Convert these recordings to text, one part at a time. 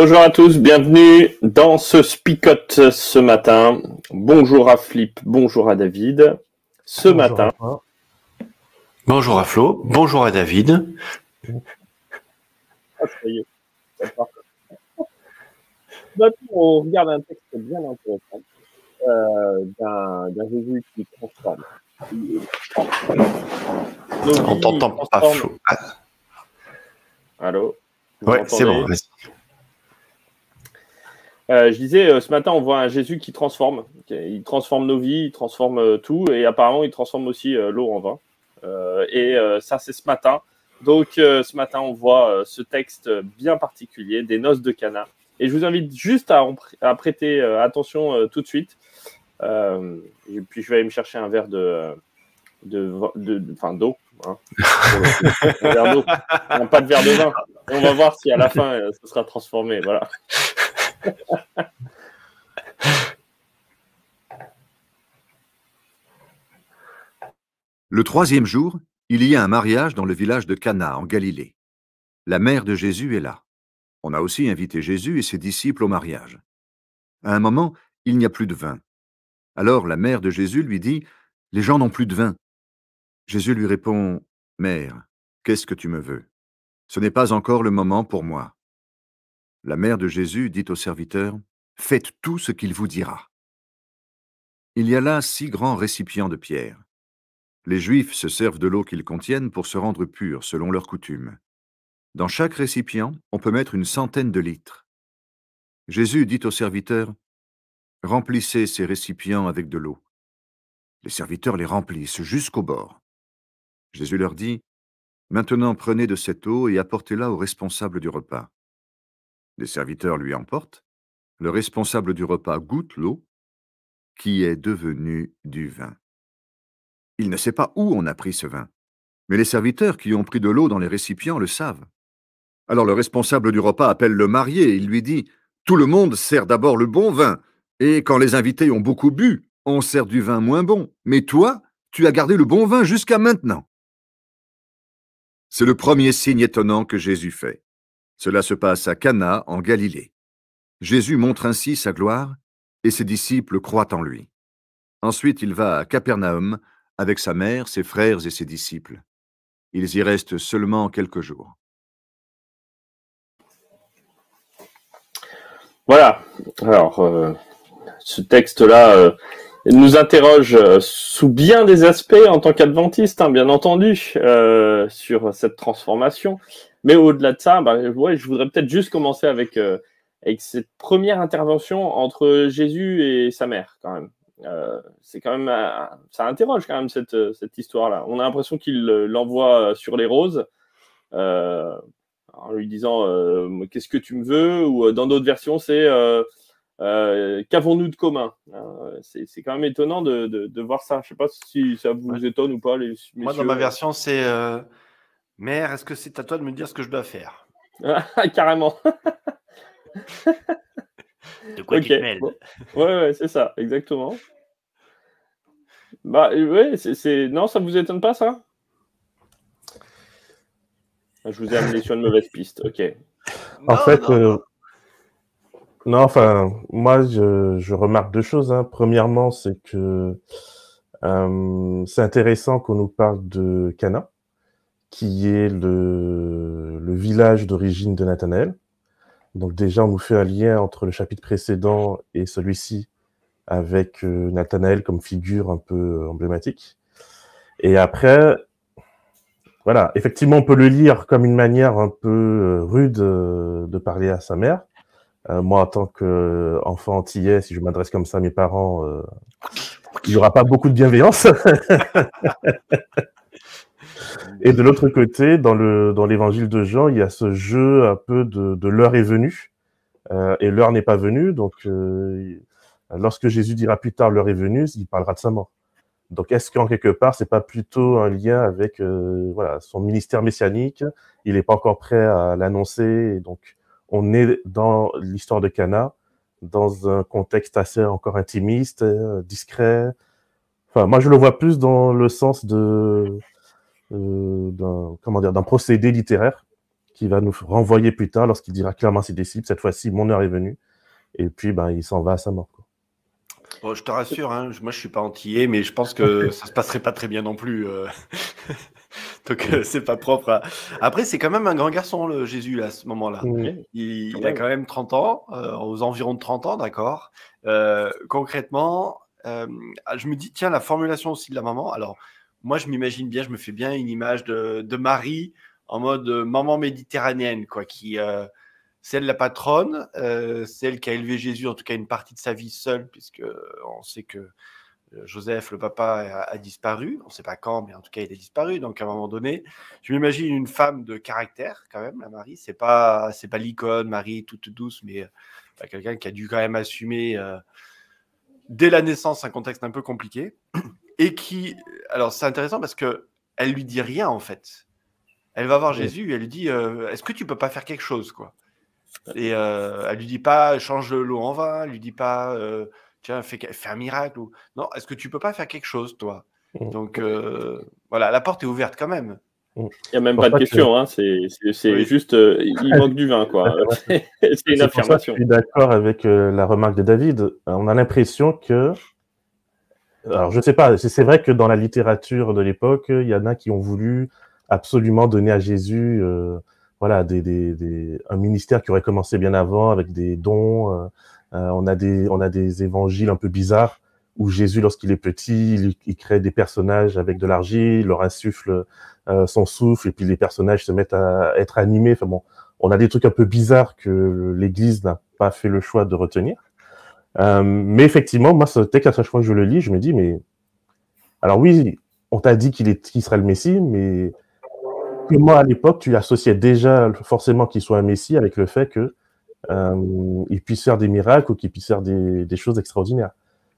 Bonjour à tous, bienvenue dans ce Spicote ce matin. Bonjour à Flip, bonjour à David. Ce matin. Bonjour à Flo, bonjour à David. Ah, ça y est. Maintenant, on regarde un texte bien intéressant euh, d'un Jésus qui transforme. On t'entend pas, Flo. Allô? Ouais, c'est bon, vas-y. Euh, je disais, euh, ce matin, on voit un Jésus qui transforme. Il transforme nos vies, il transforme euh, tout, et apparemment, il transforme aussi l'eau en vin. et ça, c'est ce matin. Donc, ce matin, on voit ce texte bien particulier, des noces de Cana. Et je vous invite juste à, prêter attention tout de suite. et puis, je vais aller me chercher un verre de, de, enfin, d'eau. Hein, verre d'eau. pas de verre de vin. On va voir si à la fin, ça sera transformé. Voilà. Le troisième jour, il y a un mariage dans le village de Cana, en Galilée. La mère de Jésus est là. On a aussi invité Jésus et ses disciples au mariage. À un moment, il n'y a plus de vin. Alors la mère de Jésus lui dit, Les gens n'ont plus de vin. Jésus lui répond, Mère, qu'est-ce que tu me veux? Ce n'est pas encore le moment pour moi. La mère de Jésus dit au serviteur, Faites tout ce qu'il vous dira. Il y a là six grands récipients de pierre. Les Juifs se servent de l'eau qu'ils contiennent pour se rendre purs selon leur coutume. Dans chaque récipient, on peut mettre une centaine de litres. Jésus dit au serviteur, Remplissez ces récipients avec de l'eau. Les serviteurs les remplissent jusqu'au bord. Jésus leur dit, Maintenant prenez de cette eau et apportez-la au responsable du repas. Les serviteurs lui emportent. Le responsable du repas goûte l'eau, qui est devenue du vin. Il ne sait pas où on a pris ce vin, mais les serviteurs qui ont pris de l'eau dans les récipients le savent. Alors le responsable du repas appelle le marié et il lui dit Tout le monde sert d'abord le bon vin, et quand les invités ont beaucoup bu, on sert du vin moins bon. Mais toi, tu as gardé le bon vin jusqu'à maintenant. C'est le premier signe étonnant que Jésus fait. Cela se passe à Cana, en Galilée. Jésus montre ainsi sa gloire, et ses disciples croient en lui. Ensuite, il va à Capernaum avec sa mère, ses frères et ses disciples. Ils y restent seulement quelques jours. Voilà. Alors, euh, ce texte-là euh, nous interroge euh, sous bien des aspects en tant qu'adventiste, hein, bien entendu, sur cette transformation. Mais au-delà de ça, bah, je voudrais peut-être juste commencer avec, euh, avec cette première intervention entre Jésus et sa mère, quand même. Euh, c'est quand même, euh, ça interroge quand même cette, cette histoire-là. On a l'impression qu'il l'envoie sur les roses, en lui disant qu'est-ce que tu me veux, ou dans d'autres versions, c'est qu'avons-nous de commun? C'est quand même étonnant de, de, voir ça. Je ne sais pas si ça vous étonne ou pas. Les, Moi, dans ma version, c'est Mère, est-ce que c'est à toi de me dire ce que je dois faire? Carrément. de quoi tu te mêles? Ouais, ouais, c'est ça, exactement. Bah, ouais, c'est. Non, ça vous étonne pas, ça? Je vous ai amené sur une mauvaise piste, ok. En fait, euh, non, enfin, moi, je, remarque deux choses. Hein. Premièrement, c'est que euh, c'est intéressant qu'on nous parle de Cana qui est le, village d'origine de Nathanaël. Donc déjà, on nous fait un lien entre le chapitre précédent et celui-ci avec euh, Nathanaël comme figure un peu emblématique. Et après, voilà, effectivement, on peut le lire comme une manière un peu euh, rude euh, de parler à sa mère. moi, en tant qu'enfant antillais, si je m'adresse comme ça à mes parents, il n'y aura pas beaucoup de bienveillance. Et de l'autre côté, dans le dans l'évangile de Jean, il y a ce jeu un peu de, l'heure est venue euh, et l'heure n'est pas venue. Donc, euh, lorsque Jésus dira plus tard l'heure est venue, il parlera de sa mort. Donc, est-ce qu'en quelque part, c'est pas plutôt un lien avec euh, voilà son ministère messianique? Il n'est pas encore prêt à l'annoncer, donc on est dans l'histoire de Cana, dans un contexte assez encore intimiste, discret. Enfin, moi, je le vois plus dans le sens de d'un comment dire d'un procédé littéraire qui va nous renvoyer plus tard lorsqu'il dira clairement à ses disciples cette fois-ci mon heure est venue et puis ben il s'en va à sa mort. Bon, je te rassure, hein, moi je suis pas antillais, mais je pense que ça se passerait pas très bien non plus. Euh. Donc euh, c'est pas propre. Après, c'est quand même un grand garçon, le Jésus, là, à ce moment-là. Il, a quand même 30 ans, aux environs de 30 ans, d'accord. concrètement, je me dis, tiens, la formulation aussi de la maman. Alors, moi, je m'imagine bien, je me fais bien une image de, Marie en mode euh, maman méditerranéenne, quoi, qui, euh, la patronne, euh, celle qui a élevé Jésus, en tout cas une partie de sa vie seule, puisque on sait que Joseph, le papa, a, disparu. On ne sait pas quand, mais en tout cas, il a disparu. Donc, à un moment donné, je m'imagine une femme de caractère, quand même, la Marie. C'est pas, c'est pas l'icône, Marie toute douce, mais quelqu'un qui a dû quand même assumer dès la naissance un contexte un peu compliqué et qui, alors c'est intéressant parce que elle lui dit rien en fait. Elle va voir Jésus et elle lui dit euh, Est-ce que tu peux pas faire quelque chose quoi? Et euh, elle lui dit pas change l'eau en vin, elle lui dit pas euh, tiens fais, fais, un miracle ou non Est-ce que tu peux pas faire quelque chose toi? Mmh. Donc voilà, la porte est ouverte quand même. Mmh. Il n'y a même pas de question, hein, c'est juste, il manque du vin, quoi. c'est une affirmation. je suis d'accord avec la remarque de David. On a l'impression que alors je sais pas, c'est vrai que dans la littérature de l'époque, il y en a qui ont voulu absolument donner à Jésus, euh, voilà, des, des, des, un ministère qui aurait commencé bien avant avec des dons. Euh, euh on a des, on a des évangiles un peu bizarres où Jésus, lorsqu'il est petit, il, crée des personnages avec de l'argile, il leur insuffle euh, son souffle et puis les personnages se mettent à être animés. Enfin bon, on a des trucs un peu bizarres que l'Église n'a pas fait le choix de retenir. Euh, mais effectivement, moi, ce texte, à chaque fois que je le lis, je me dis, mais alors oui, on t'a dit qu'il serait le Messie, mais moi, à l'époque, tu associais déjà forcément qu'il soit un Messie avec le fait que euh, puisse faire des miracles ou qu'il puisse faire des, choses extraordinaires.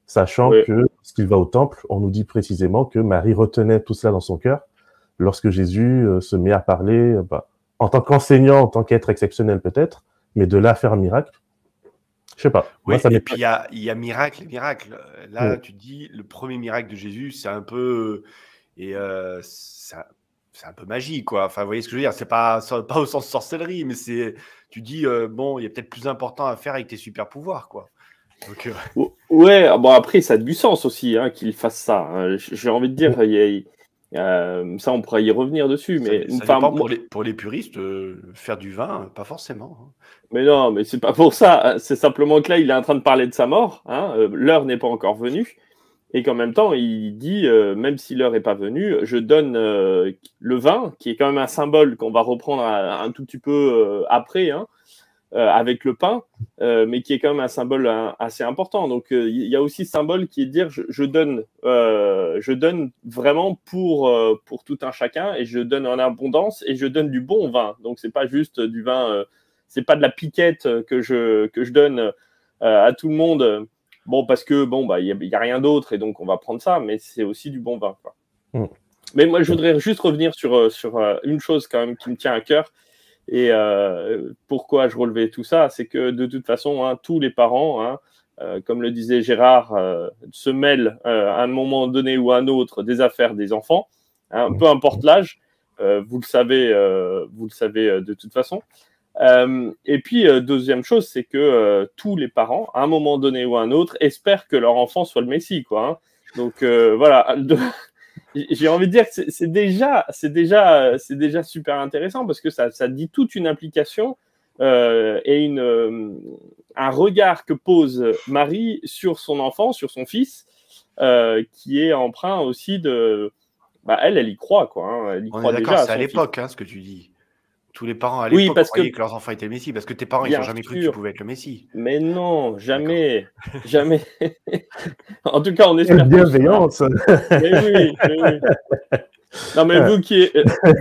Sachant que qu'il va au temple, on nous dit précisément que Marie retenait tout cela dans son cœur lorsque Jésus euh, se met à parler, bah, en tant qu'enseignant, en tant qu'être exceptionnel peut-être, mais de là faire un miracle, je sais pas. Oui, et puis il y a, y a, miracle et miracle. Là, tu dis, le premier miracle de Jésus, c'est un peu. Et euh, c'est un peu magie, quoi. Enfin, vous voyez ce que je veux dire? C'est pas, pas au sens sorcellerie, mais c'est. Tu dis, euh, bon, il y a peut-être plus important à faire avec tes super pouvoirs, quoi. Donc, euh, Ouais, bon, après, ça a du sens aussi hein, qu'il fasse ça. Hein. J'ai envie de dire, il y a euh, ça, on pourrait y revenir dessus. Mais pour, les, pour, les, puristes, euh, faire du vin, pas forcément. Hein. Mais non, mais c'est pas pour ça. C'est simplement que là, il est en train de parler de sa mort. Hein. Euh, l'heure n'est pas encore venue. Et qu'en même temps, il dit, même si l'heure n'est pas venue, je donne le vin, qui est quand même un symbole qu'on va reprendre un, tout petit peu après. Hein, euh, avec le pain, euh, mais qui est quand même un symbole hein, assez important. Donc euh, il y a aussi ce symbole qui est de dire je, donne, je donne vraiment pour, pour tout un chacun et je donne en abondance et je donne du bon vin. Donc c'est pas juste du vin, c'est pas de la piquette que je, que je donne à tout le monde. Bon, parce que bon, bah, il n'y a, rien d'autre et donc on va prendre ça, mais c'est aussi du bon vin. Mm. Mais moi, je voudrais juste revenir sur, sur une chose quand même qui me tient à cœur, et euh, pourquoi je relevais tout ça? C'est que de toute façon, hein, tous les parents, hein, euh, comme le disait Gérard, euh, se mêlent à un moment donné ou à un autre des affaires des enfants, hein, peu importe l'âge. vous le savez, vous le savez de toute façon. et puis, deuxième chose, c'est que tous les parents, à un moment donné ou à un autre, espèrent que leur enfant soit le Messie. Quoi, Donc voilà, j'ai envie de dire que c'est déjà, c'est déjà, c'est déjà super intéressant parce que ça, ça dit toute une implication euh, et une, euh, un regard que pose Marie sur son enfant, sur son fils, euh, qui est emprunt aussi de, bah, elle, elle y croit quoi. Hein, elle y On croit déjà. C'est à, l'époque, hein, ce que tu dis. Tous les parents à l'époque oui, croyaient que... leurs enfants étaient le Messie, parce que tes parents, ils n'ont jamais cru que tu pouvais être le Messie. Mais non, jamais, jamais. en tout cas, on espère. Bienveillance. Mais oui, mais oui. Non, mais vous qui,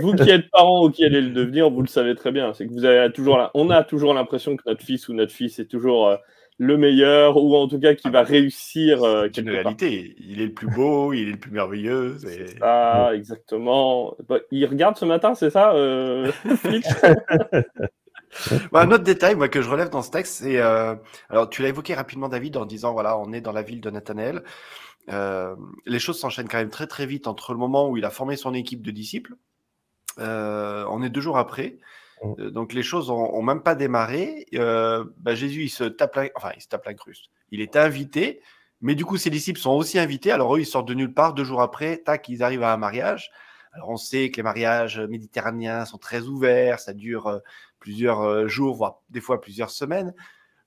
vous qui êtes parents ou qui allez le devenir, vous le savez très bien. C'est que vous avez toujours, on a toujours l'impression que notre fils ou notre fille est toujours euh, le meilleur ou en tout cas qui va réussir. Euh, une réalité. Il est le plus beau, il est le plus merveilleux. Ah, exactement. Bah, il regarde ce matin, c'est ça, euh, bah, un autre détail moi, que je relève dans ce texte, c'est. Euh, alors, tu l'as évoqué rapidement, David, en disant voilà, on est dans la ville de Nathanaël. Euh, les choses s'enchaînent quand même très très vite entre le moment où il a formé son équipe de disciples. Euh, on est deux jours après. Mm. Euh, donc les choses ont, même pas démarré. Bah, Jésus, il se tape la, enfin, il se tape l'incruste. Il est invité, mais du coup, ses disciples sont aussi invités. Alors eux, ils sortent de nulle part. Deux jours après, tac, ils arrivent à un mariage. Alors on sait que les mariages méditerranéens sont très ouverts, ça dure plusieurs jours, voire des fois plusieurs semaines.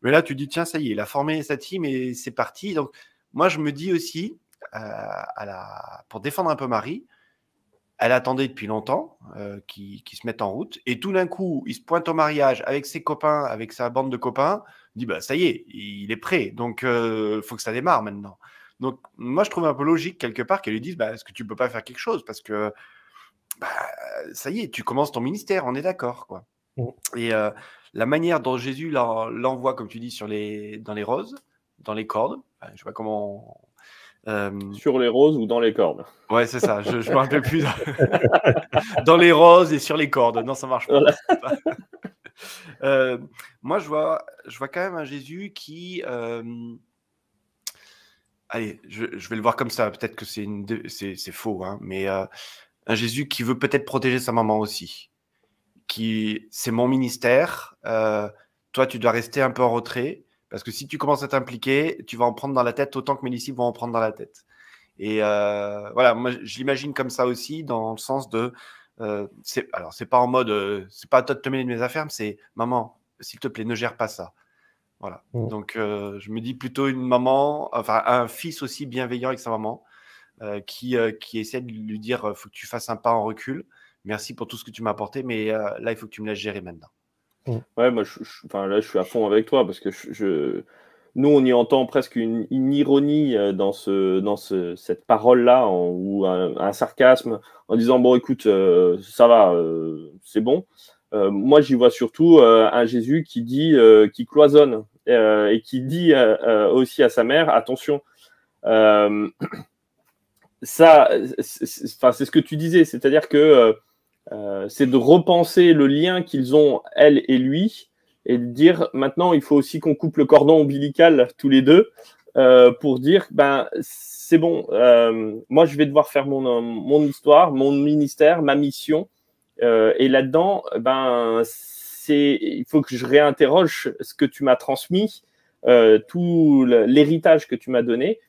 Mais là, tu dis, tiens, ça y est, il a formé sa team et c'est parti. Donc, moi, je me dis aussi, euh, la... pour défendre un peu Marie, elle attendait depuis longtemps euh, qu'il se mette en route. Et tout d'un coup, il se pointe au mariage avec ses copains, avec sa bande de copains. Il dit bah, ça y est, il est prêt. Donc, il euh, faut que ça démarre maintenant. Donc, moi, je trouve un peu logique quelque part qu'elle lui dise bah, est-ce que tu peux pas faire quelque chose? Parce que bah, ça y est, tu commences ton ministère, on est d'accord. quoi. Mmh. Et la manière dont Jésus l'envoie, comme tu dis, sur les, dans les roses, dans les cordes, je sais pas comment. Euh, sur les roses ou dans les cordes Ouais, c'est ça. Je, je me rappelle plus. dans les roses et sur les cordes. Non, ça marche pas. Euh, moi, je vois, je vois quand même un Jésus qui. Euh, allez, je, vais le voir comme ça. Peut-être que c'est, c'est, faux, hein, mais un Jésus qui veut peut-être protéger sa maman aussi. Qui, c'est mon ministère. toi, tu dois rester un peu en retrait. Parce que si tu commences à t'impliquer, tu vas en prendre dans la tête autant que mes disciples vont en prendre dans la tête. Et euh, voilà, moi je l'imagine comme ça aussi, dans le sens de. Euh, alors, c'est pas en mode. Euh, c'est pas à toi de te mêler de mes affaires, mais c'est maman, s'il te plaît, ne gère pas ça. Voilà. Mmh. Donc, euh, je me dis plutôt une maman, enfin, un fils aussi bienveillant avec sa maman, qui, qui essaie de lui dire faut que tu fasses un pas en recul. Merci pour tout ce que tu m'as apporté, mais là, il faut que tu me laisses gérer maintenant. Mm. Ouais, moi, je, enfin, là, je suis à fond avec toi parce que nous, on y entend presque une, ironie euh, dans, ce, dans ce, cette parole-là, ou un, sarcasme, en disant Bon, écoute, euh, ça va, euh, c'est bon. moi, j'y vois surtout un Jésus qui dit, qui cloisonne et qui dit aussi à sa mère Attention, ça, c'est ce que tu disais, c'est-à-dire que euh, c'est de repenser le lien qu'ils ont, elle et lui, et de dire maintenant, il faut aussi qu'on coupe le cordon ombilical tous les deux euh, pour dire, ben, c'est bon, euh, moi, je vais devoir faire mon, mon histoire, mon ministère, ma mission. et là-dedans, ben, c'est, il faut que je réinterroge ce que tu m'as transmis, tout l'héritage que tu m'as donné.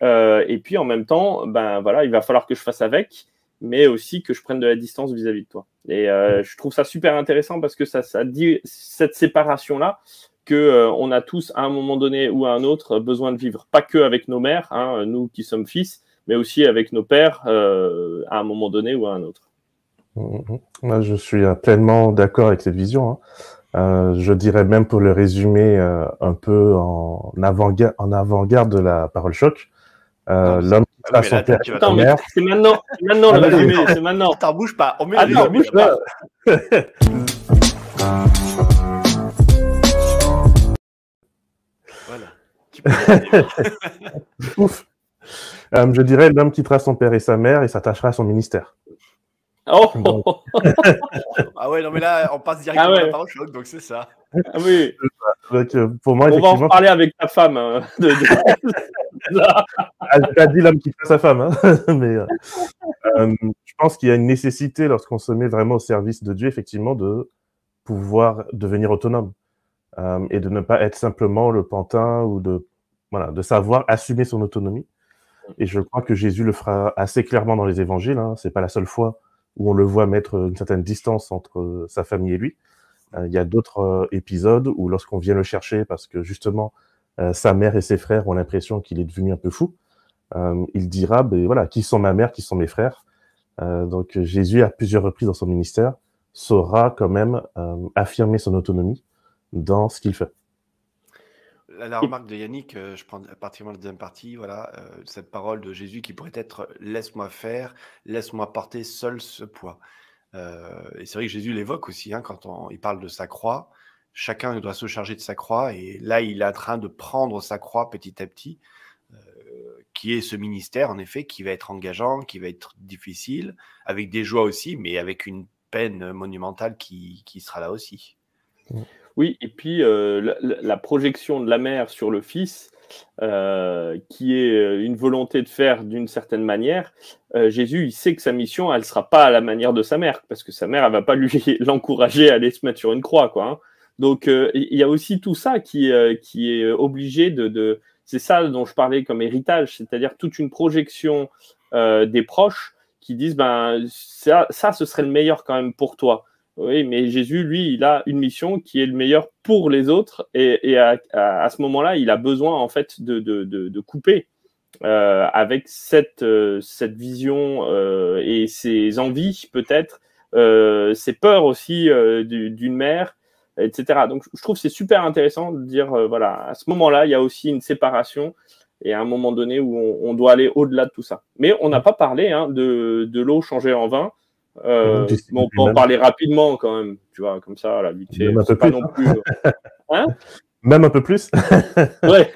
et puis en même temps, ben voilà, il va falloir que je fasse avec mais aussi que je prenne de la distance vis-à-vis de toi. Et euh, mm. je trouve ça super intéressant parce que ça, ça dit cette séparation-là que euh, on a tous à un moment donné ou à un autre besoin de vivre, pas que avec nos mères, hein, nous qui sommes fils, mais aussi avec nos pères euh, à un moment donné ou à un autre. Mm, mm, je suis pleinement d'accord avec cette vision. Hein. je dirais même pour le résumer un peu en avant-garde avant de la parole choc, l'homme ah, son père. Attends, mais c'est maintenant, maintenant le résumé, c'est maintenant. Attends, bouge pas. On met Attends, bouge pas. voilà. Ouf. Euh, je dirais l'homme quittera son père et sa mère et s'attachera à son ministère. Oh Ah ouais, non mais là, on passe directement ah ouais. à la parole choc, donc c'est ça. Ah oui. Donc, euh, pour moi, on va en parler avec ta femme. Hein, de, de... Elle a dit l'homme qui fait sa femme, hein mais euh, euh, je pense qu'il y a une nécessité lorsqu'on se met vraiment au service de Dieu, effectivement, de pouvoir devenir autonome euh, et de ne pas être simplement le pantin ou de voilà, de savoir assumer son autonomie. Et je crois que Jésus le fera assez clairement dans les évangiles. Hein. C'est pas la seule fois où on le voit mettre une certaine distance entre sa famille et lui. il y a d'autres épisodes où lorsqu'on vient le chercher parce que justement euh, sa mère et ses frères ont l'impression qu'il est devenu un peu fou. Euh, il dira, ben voilà, qui sont ma mère, qui sont mes frères. Euh, donc Jésus, à plusieurs reprises dans son ministère, saura quand même affirmer son autonomie dans ce qu'il fait. La, remarque de Yannick, je prends particulièrement la deuxième partie, voilà, cette parole de Jésus qui pourrait être laisse-moi faire, laisse-moi porter seul ce poids. et c'est vrai que Jésus l'évoque aussi hein, quand il parle de sa croix. Chacun doit se charger de sa croix et là il est en train de prendre sa croix petit à petit qui est ce ministère, en effet, qui va être engageant, qui va être difficile, avec des joies aussi, mais avec une peine monumentale qui, qui sera là aussi. Oui, et puis euh, la, projection de la mère sur le fils, euh, qui est euh, une volonté de faire d'une certaine manière, Jésus, il sait que sa mission, elle ne sera pas à la manière de sa mère, parce que sa mère, elle ne va pas lui l'encourager à aller se mettre sur une croix. Quoi, hein. Donc, il y a aussi tout ça qui, est obligé de c'est ça dont je parlais comme héritage, c'est-à-dire toute une projection des proches qui disent ben ça, ce serait le meilleur quand même pour toi. Oui, mais Jésus, lui, il a une mission qui est le meilleur pour les autres, et, à, ce moment-là, il a besoin en fait de, couper euh, avec cette, euh, cette vision et ses envies peut-être, ses peurs aussi d'une mère etc. Donc, je trouve c'est super intéressant de dire, euh, voilà, à ce moment-là, il y a aussi une séparation et à un moment donné où on, doit aller au-delà de tout ça. Mais on n'a pas parlé hein, de, de l'eau changée en vin. Euh, on peut en parler rapidement quand même, tu vois, comme ça, la vite Même un peu plus. Non plus, euh, hein? Même un peu plus. ouais.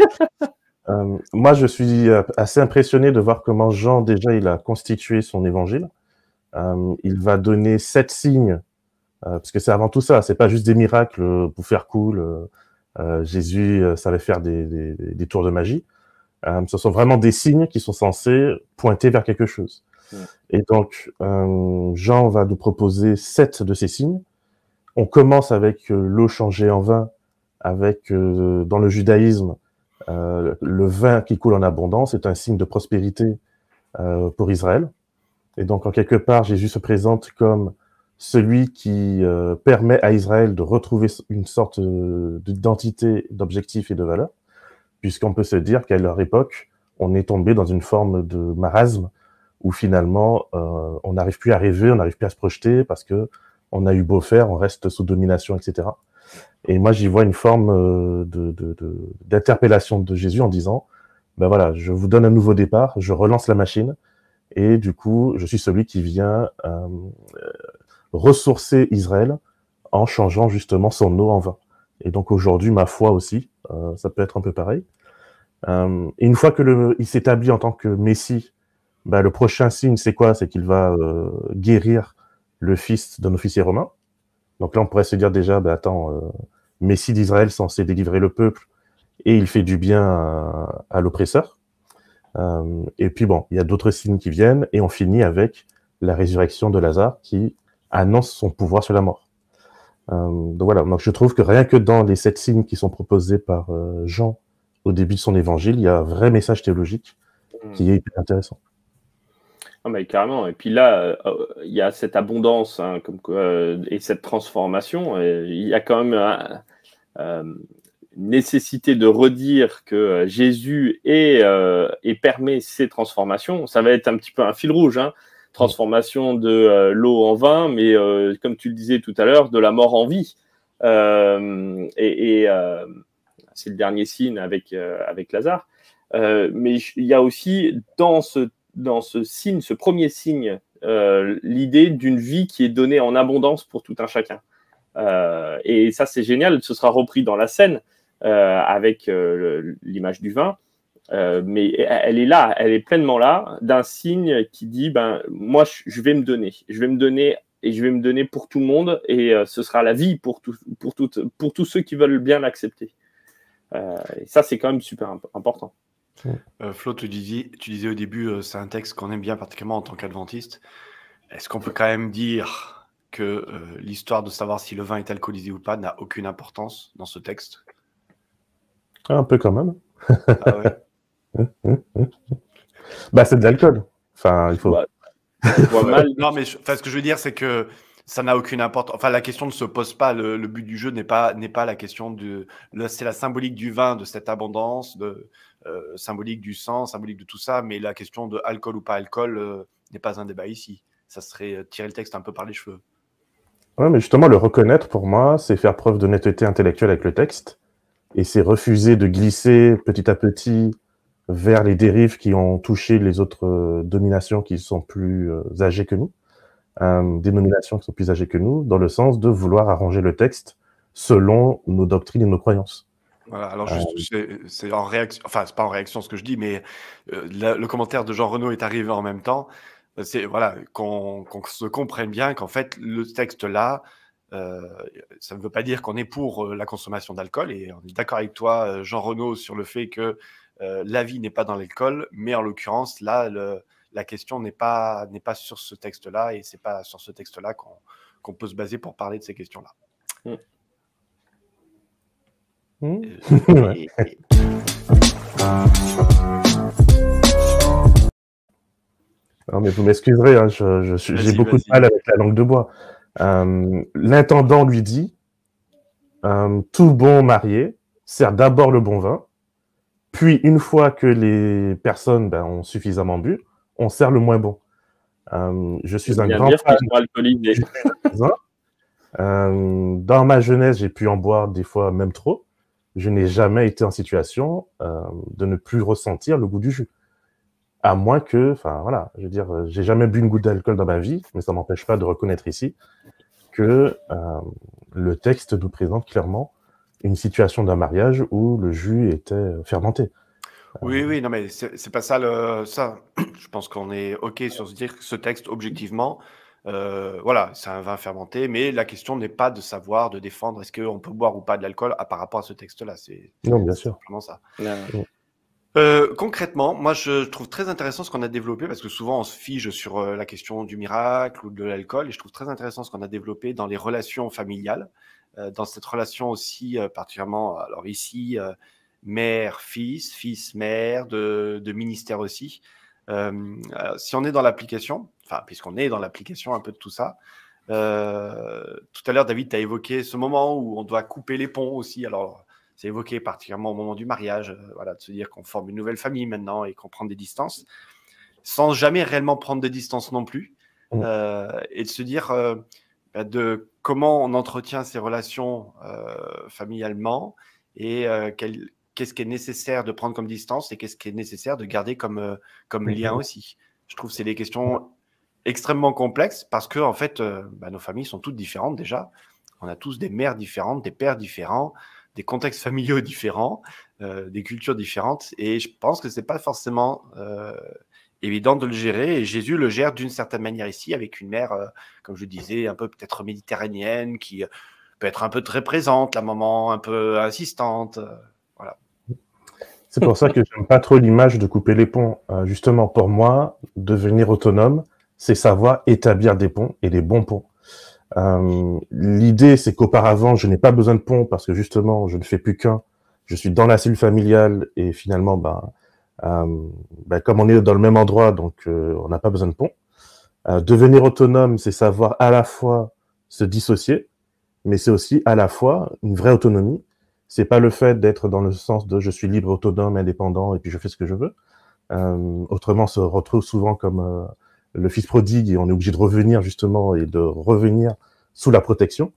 moi, je suis assez impressionné de voir comment Jean, déjà, il a constitué son évangile. il va donner sept signes euh, parce que c'est avant tout ça, c'est pas juste des miracles euh, pour faire cool. Euh, Jésus savait faire des, des, des, tours de magie. ce sont vraiment des signes qui sont censés pointer vers quelque chose. Et donc, Jean va nous proposer sept de ces signes. On commence avec l'eau changée en vin, avec dans le judaïsme le vin qui coule en abondance est un signe de prospérité pour Israël. Et donc, en quelque part, Jésus se présente comme celui qui euh, permet à Israël de retrouver une sorte euh, d'identité, d'objectif et de valeur, puisqu'on peut se dire qu'à leur époque, on est tombé dans une forme de marasme où finalement euh, on n'arrive plus à rêver, on n'arrive plus à se projeter parce que on a eu beau faire, on reste sous domination, etc. Et moi, j'y vois une forme d'interpellation de, de, Jésus en disant, ben voilà, je vous donne un nouveau départ, je relance la machine, et du coup, je suis celui qui vient euh, ressourcer Israël en changeant justement son eau en vin. Et donc aujourd'hui, ma foi aussi, euh, ça peut être un peu pareil. Euh, une fois que le, il s'établit en tant que Messie, bah, le prochain signe, c'est quoi? C'est qu'il va euh, guérir le fils d'un officier romain. Donc là, on pourrait se dire déjà, bah, attends, Messie d'Israël censé délivrer le peuple, et il fait du bien à, à l'oppresseur. et puis bon, il y a d'autres signes qui viennent, et on finit avec la résurrection de Lazare, qui annonce son pouvoir sur la mort. Euh, donc voilà, donc je trouve que rien que dans les sept signes qui sont proposés par euh, Jean au début de son évangile, il y a un vrai message théologique qui est intéressant. Ah carrément. Et puis là, euh, il y a cette abondance hein, comme et cette transformation. il y a quand même une nécessité de redire que Jésus est, et permet ces transformations. Ça va être un petit peu un fil rouge. Hein transformation de euh, l'eau en vin, mais euh, comme tu le disais tout à l'heure, de la mort en vie. Euh, et, c'est le dernier signe avec, avec Lazare. mais il y a aussi dans ce, dans ce signe, ce premier signe, l'idée d'une vie qui est donnée en abondance pour tout un chacun. et ça, c'est génial. Ce sera repris dans la scène avec l'image du vin. Euh, mais elle est là, elle est pleinement là, d'un signe qui dit ben moi je vais me donner, je vais me donner et je vais me donner pour tout le monde et euh, ce sera la vie pour tout, pour pour tous ceux qui veulent bien l'accepter. Euh, et ça c'est quand même super important. Flo, tu disais, tu disais au début, c'est un texte qu'on aime bien particulièrement en tant qu'adventiste. Est-ce qu'on peut quand même dire que l'histoire de savoir si le vin est alcoolisé ou pas n'a aucune importance dans ce texte? Un peu quand même. Ah ouais? bah, c'est de l'alcool. Enfin, il faut. Bah, non, mais ce que je veux dire, c'est que ça n'a aucune importance. Enfin, la question ne se pose pas. Le, but du jeu n'est pas, n'est pas la question de. C'est la symbolique du vin, de cette abondance, de, euh, symbolique du sang, symbolique de tout ça. Mais la question de alcool ou pas alcool euh, n'est pas un débat ici. Ça serait euh, tirer le texte un peu par les cheveux. Oui, mais justement, le reconnaître, pour moi, c'est faire preuve d'honnêteté intellectuelle avec le texte, et c'est refuser de glisser petit à petit vers les dérives qui ont touché les autres dominations qui sont plus âgées que nous, euh, des nominations qui sont plus âgées que nous, dans le sens de vouloir arranger le texte selon nos doctrines et nos croyances. Voilà, alors c'est en réaction, enfin c'est pas en réaction ce que je dis, mais le commentaire de Jean Renaud est arrivé en même temps c'est voilà qu'on se comprenne bien qu'en fait le texte là, euh, ça ne veut pas dire qu'on est pour euh, la consommation d'alcool et on est d'accord avec toi, euh, Jean Renaud, sur le fait que la vie n'est pas dans l'alcool, mais en l'occurrence là, la question n'est pas n'est pas sur ce texte-là et c'est pas sur ce texte-là qu'on peut se baser pour parler de ces questions-là. Mmh. Non, mais vous m'excuserez, hein, j'ai beaucoup de mal avec la langue de bois. Euh, L'intendant lui dit euh, Tout bon marié sert d'abord le bon vin, puis une fois que les personnes ben, ont suffisamment bu, on sert le moins bon. Euh, je suis un grand fan dans ma jeunesse, j'ai pu en boire des fois même trop. Je n'ai jamais été en situation euh, de ne plus ressentir le goût du jus à moins que, enfin voilà, je veux dire, euh, j'ai jamais bu une goutte d'alcool dans ma vie, mais ça m'empêche pas de reconnaître ici que euh, le texte nous présente clairement une situation d'un mariage où le jus était fermenté. Oui, oui, non, mais c'est pas ça le ça. Je pense qu'on est ok sur se dire que ce texte, objectivement, euh, voilà, c'est un vin fermenté, mais la question n'est pas de savoir, de défendre est-ce qu'on peut boire ou pas de l'alcool à par rapport à ce texte-là. C'est non, bien sûr. Simplement ça. Euh, concrètement, moi je trouve très intéressant ce qu'on a développé parce que souvent on se fige sur euh, la question du miracle ou de l'alcool et je trouve très intéressant ce qu'on a développé dans les relations familiales, euh, dans cette relation aussi particulièrement, alors ici, mère-fils, fils-mère, de, de, ministère aussi. si on est dans l'application, enfin puisqu'on est dans l'application un peu de tout ça, tout à l'heure David, tu as évoqué ce moment où on doit couper les ponts aussi. Alors c'est évoqué particulièrement au moment du mariage, euh, voilà, de se dire qu'on forme une nouvelle famille maintenant et qu'on prend des distances, sans jamais réellement prendre des distances non plus, mmh. euh, et de se dire euh, bah, de comment on entretient ces relations familialement et qu'est-ce qui est nécessaire de prendre comme distance et qu'est-ce qui est nécessaire de garder comme, comme lien mmh. aussi. Je trouve que c'est des questions extrêmement complexes parce que en fait, bah, nos familles sont toutes différentes déjà. On a tous des mères différentes, des pères différents, des contextes familiaux différents, euh, des cultures différentes. Et je pense que c'est pas forcément euh, évident de le gérer. Et Jésus le gère d'une certaine manière ici, avec une mère, euh, comme je disais, un peu peut-être méditerranéenne, qui peut être un peu très présente, la maman un peu insistante. C'est pour ça que j'aime pas trop l'image de couper les ponts. justement, pour moi, devenir autonome, c'est savoir établir des ponts et des bons ponts. Euh, L'idée, c'est qu'auparavant, je n'ai pas besoin de pont parce que justement, je ne fais plus qu'un. Je suis dans la cellule familiale et finalement, ben, euh, ben, comme on est dans le même endroit, donc euh, on n'a pas besoin de pont. Euh, devenir autonome, c'est savoir à la fois se dissocier, mais c'est aussi à la fois une vraie autonomie. C'est pas le fait d'être dans le sens de je suis libre, autonome, indépendant et puis je fais ce que je veux. Autrement, se retrouve souvent comme le fils prodigue et on est obligé de revenir justement et de revenir sous la protection.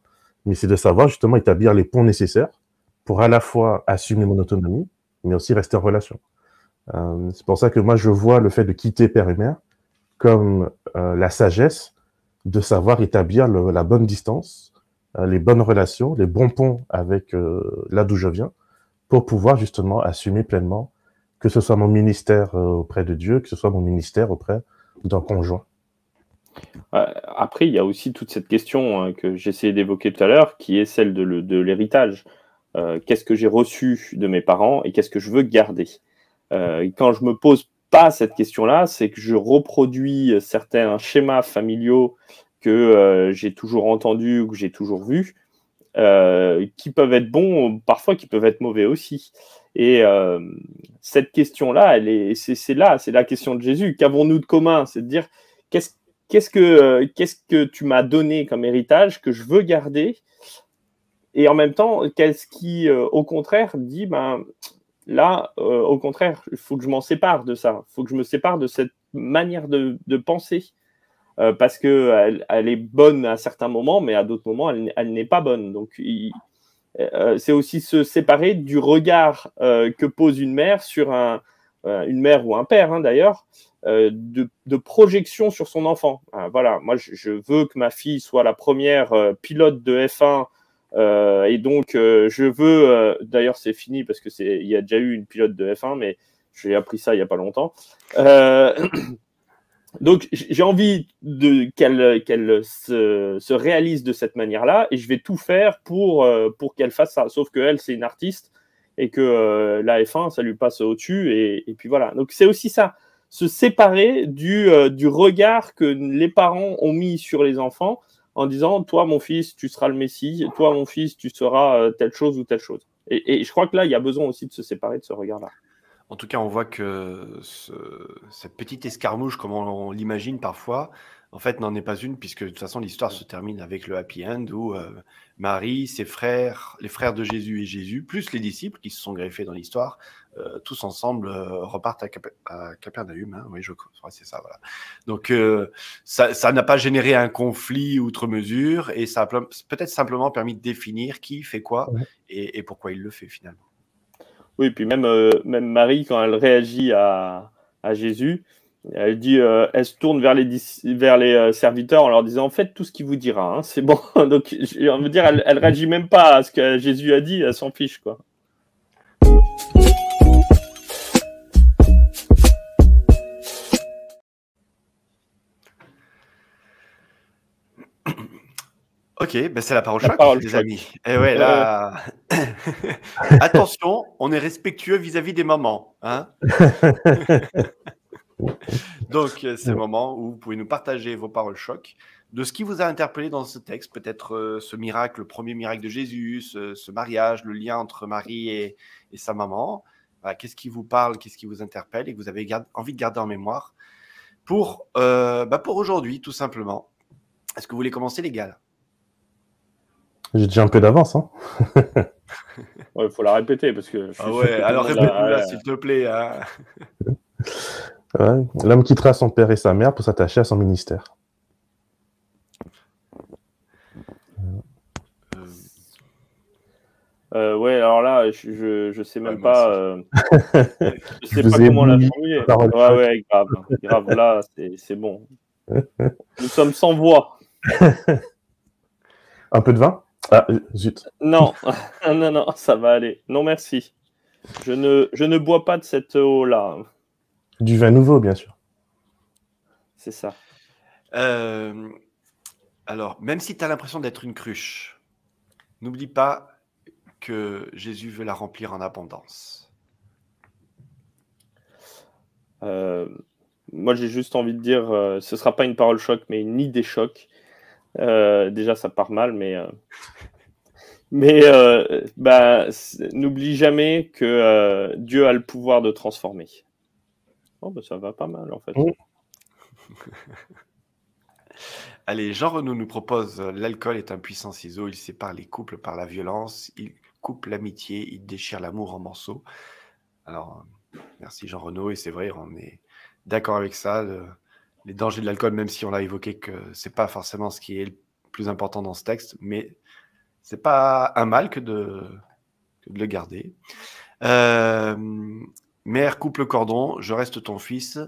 Mais c'est de savoir justement établir les ponts nécessaires pour à la fois assumer mon autonomie, mais aussi rester en relation. Euh, c'est pour ça que moi je vois le fait de quitter père et mère comme euh, la sagesse de savoir établir la bonne distance, euh, les bonnes relations, les bons ponts avec là d'où je viens, pour pouvoir justement assumer pleinement que ce soit mon ministère auprès de Dieu, que ce soit mon ministère auprès d'un conjoint. Après, il y a aussi toute cette question hein, que j'essayais d'évoquer tout à l'heure, qui est celle de l'héritage. Euh, qu'est-ce que j'ai reçu de mes parents et qu'est-ce que je veux garder? Euh, Quand je me pose pas cette question-là, c'est que je reproduis certains schémas familiaux que euh, j'ai toujours entendus ou que j'ai toujours vus, qui peuvent être bons, parfois qui peuvent être mauvais aussi. Et euh, cette question-là, elle est, c'est, là, c'est la question de Jésus. Qu'avons-nous de commun? C'est de dire qu'est-ce, que, euh, qu'est-ce que tu m'as donné comme héritage que je veux garder? Et en même temps, qu'est-ce qui, euh, au contraire, dit ben là, au contraire, il faut que je m'en sépare de ça. Il faut que je me sépare de cette manière de, penser. parce qu'elle elle est bonne à certains moments, mais à d'autres moments, elle, n'est pas bonne. Donc, c'est aussi se séparer du regard que pose une mère sur un, une mère ou un père, hein, d'ailleurs, de, projection sur son enfant. voilà, moi, je, veux que ma fille soit la première pilote de F1 euh, et donc, euh, je veux, euh, d'ailleurs, c'est fini parce que c'est, il y a déjà eu une pilote de F1, mais j'ai appris ça il n'y a pas longtemps. Donc, j'ai envie qu'elle qu'elle se, se, réalise de cette manière-là, et je vais tout faire pour pour qu'elle fasse ça. Sauf que elle, c'est une artiste et que la F1, ça lui passe au-dessus, et, et puis voilà. Donc, c'est aussi ça, se séparer du du regard que les parents ont mis sur les enfants en disant Toi, mon fils, tu seras le Messie, toi, mon fils, tu seras euh, telle chose ou telle chose. Et, je crois que là, il y a besoin aussi de se séparer de ce regard-là. En tout cas, on voit que cette petite escarmouche, comme on, l'imagine parfois, en fait, n'en est pas une, puisque de toute façon, l'histoire se termine avec le happy end où euh, Marie, ses frères, les frères de Jésus et Jésus, plus les disciples qui se sont greffés dans l'histoire, euh, tous ensemble euh, repartent à, Capernaum. Hein. oui, je crois, c'est ça. Voilà. Donc, euh, ça n'a pas généré un conflit outre mesure et ça a peut-être simplement permis de définir qui fait quoi et, pourquoi il le fait finalement. Oui, puis même, même Marie, quand elle réagit à, Jésus, elle dit, elle se tourne vers les, vers les serviteurs en leur disant faites tout ce qu'il vous dira, hein, c'est bon. Donc, je veux dire, elle, elle réagit même pas à ce que Jésus a dit, elle s'en fiche quoi. Ok, ben c'est la parole choc, les amis. Et eh ouais, là... Attention, on est respectueux vis-à-vis des mamans. Hein Donc, euh, c'est le moment où vous pouvez nous partager vos paroles choc de ce qui vous a interpellé dans ce texte, peut-être euh, ce miracle, le premier miracle de Jésus, ce, mariage, le lien entre Marie et, sa maman. qu'est-ce qui vous parle, qu'est-ce qui vous interpelle et que vous avez envie de garder en mémoire pour, euh, bah, pour aujourd'hui, tout simplement. Est-ce que vous voulez commencer, les gars j'ai déjà un peu d'avance. Hein. Il faut la répéter parce que. ah ouais, alors répète-nous s'il te plaît. Hein. L'homme quittera son père et sa mère pour s'attacher à son ministère. Euh... euh ouais, alors là, je, je, sais même pas. Euh... je sais pas comment la formuler. Ouais, ouais, grave. grave, là, c'est bon. Nous sommes sans voix. Un peu de vin? Ah, zut. Non, non, non, ça va aller. Non, merci. Je ne, je ne bois pas de cette eau-là. Du vin nouveau, bien sûr. C'est ça. Euh, alors, même si tu as l'impression d'être une cruche, n'oublie pas que Jésus veut la remplir en abondance. Euh, moi, j'ai juste envie de dire, euh, ce ne sera pas une parole choc, mais une idée choc. Euh, déjà, ça part mal, mais, euh, mais euh, bah, n'oublie jamais que Dieu a le pouvoir de transformer. Oh, bah, ça va pas mal en fait. Oh. Allez, Jean Renaud nous propose L'alcool est un puissant ciseau, il sépare les couples par la violence, il coupe l'amitié, il déchire l'amour en morceaux. Alors, merci Jean Renaud, et c'est vrai, on est d'accord avec ça les dangers de l'alcool, même si on l'a évoqué que c'est pas forcément ce qui est le plus important dans ce texte, mais c'est pas un mal que de, de le garder. Euh, mère, coupe le cordon, je reste ton fils,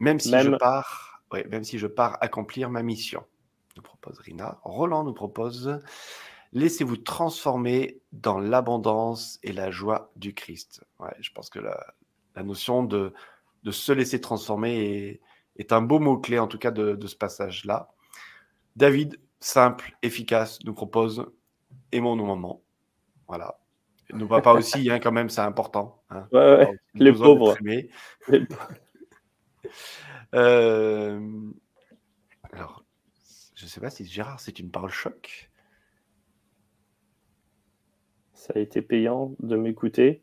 même si je pars, même si je pars accomplir ma mission. Nous propose Rina. Roland nous propose laissez-vous transformer dans l'abondance et la joie du Christ. Ouais, je pense que la, la notion de de se laisser transformer est, un beau mot-clé, en tout cas, de, ce passage-là. David, simple, efficace, nous propose Aimons nos mamans. Voilà. Nos papas aussi, hein, quand même, c'est important. Hein. Les pauvres. Euh, alors, je ne sais pas si Gérard, c'est une parole choc. Ça a été payant de m'écouter.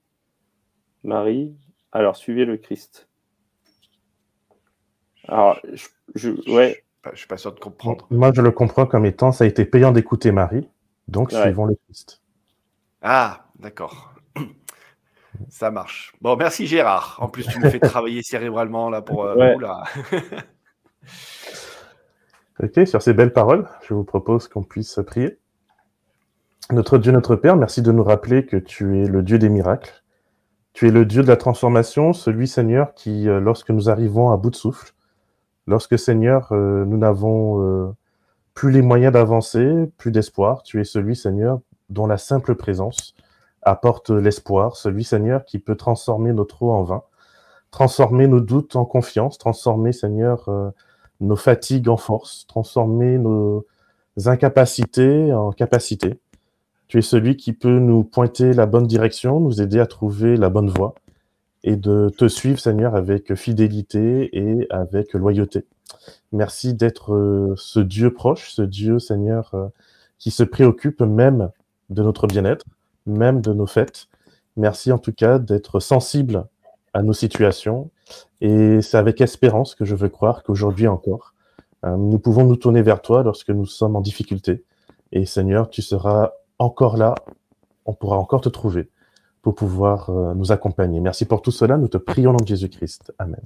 Marie, alors suivez le Christ. Alors, je, ouais. Je suis pas sûr de comprendre. Moi, je le comprends comme étant ça a été payant d'écouter Marie, donc suivons le Christ. Ah, d'accord. Ça marche. Bon, merci Gérard. En plus, tu me fais travailler cérébralement là pour euh, là. Ok, sur ces belles paroles, je vous propose qu'on puisse prier. Notre Dieu, notre Père, merci de nous rappeler que tu es le Dieu des miracles. Tu es le Dieu de la transformation, celui, Seigneur, qui, euh, lorsque nous arrivons à bout de souffle, lorsque, Seigneur, euh, nous n'avons euh, plus les moyens d'avancer, plus d'espoir, tu es celui, Seigneur, dont la simple présence apporte l'espoir, celui, Seigneur, qui peut transformer notre eau en vin, transformer nos doutes en confiance, transformer, Seigneur, nos fatigues en force, transformer nos incapacités en capacités. Tu es celui qui peut nous pointer la bonne direction, nous aider à trouver la bonne voie et de te suivre, Seigneur, avec fidélité et avec loyauté. Merci d'être euh, ce Dieu proche, ce Dieu, Seigneur, euh, qui se préoccupe même de notre bien-être, même de nos fêtes. Merci en tout cas d'être sensible à nos situations et c'est avec espérance que je veux croire qu'aujourd'hui encore, euh, nous pouvons nous tourner vers toi lorsque nous sommes en difficulté. Et Seigneur, tu seras encore là, on pourra encore te trouver pour pouvoir euh, nous accompagner. Merci pour tout cela, nous te prions en nom Jésus-Christ. Amen.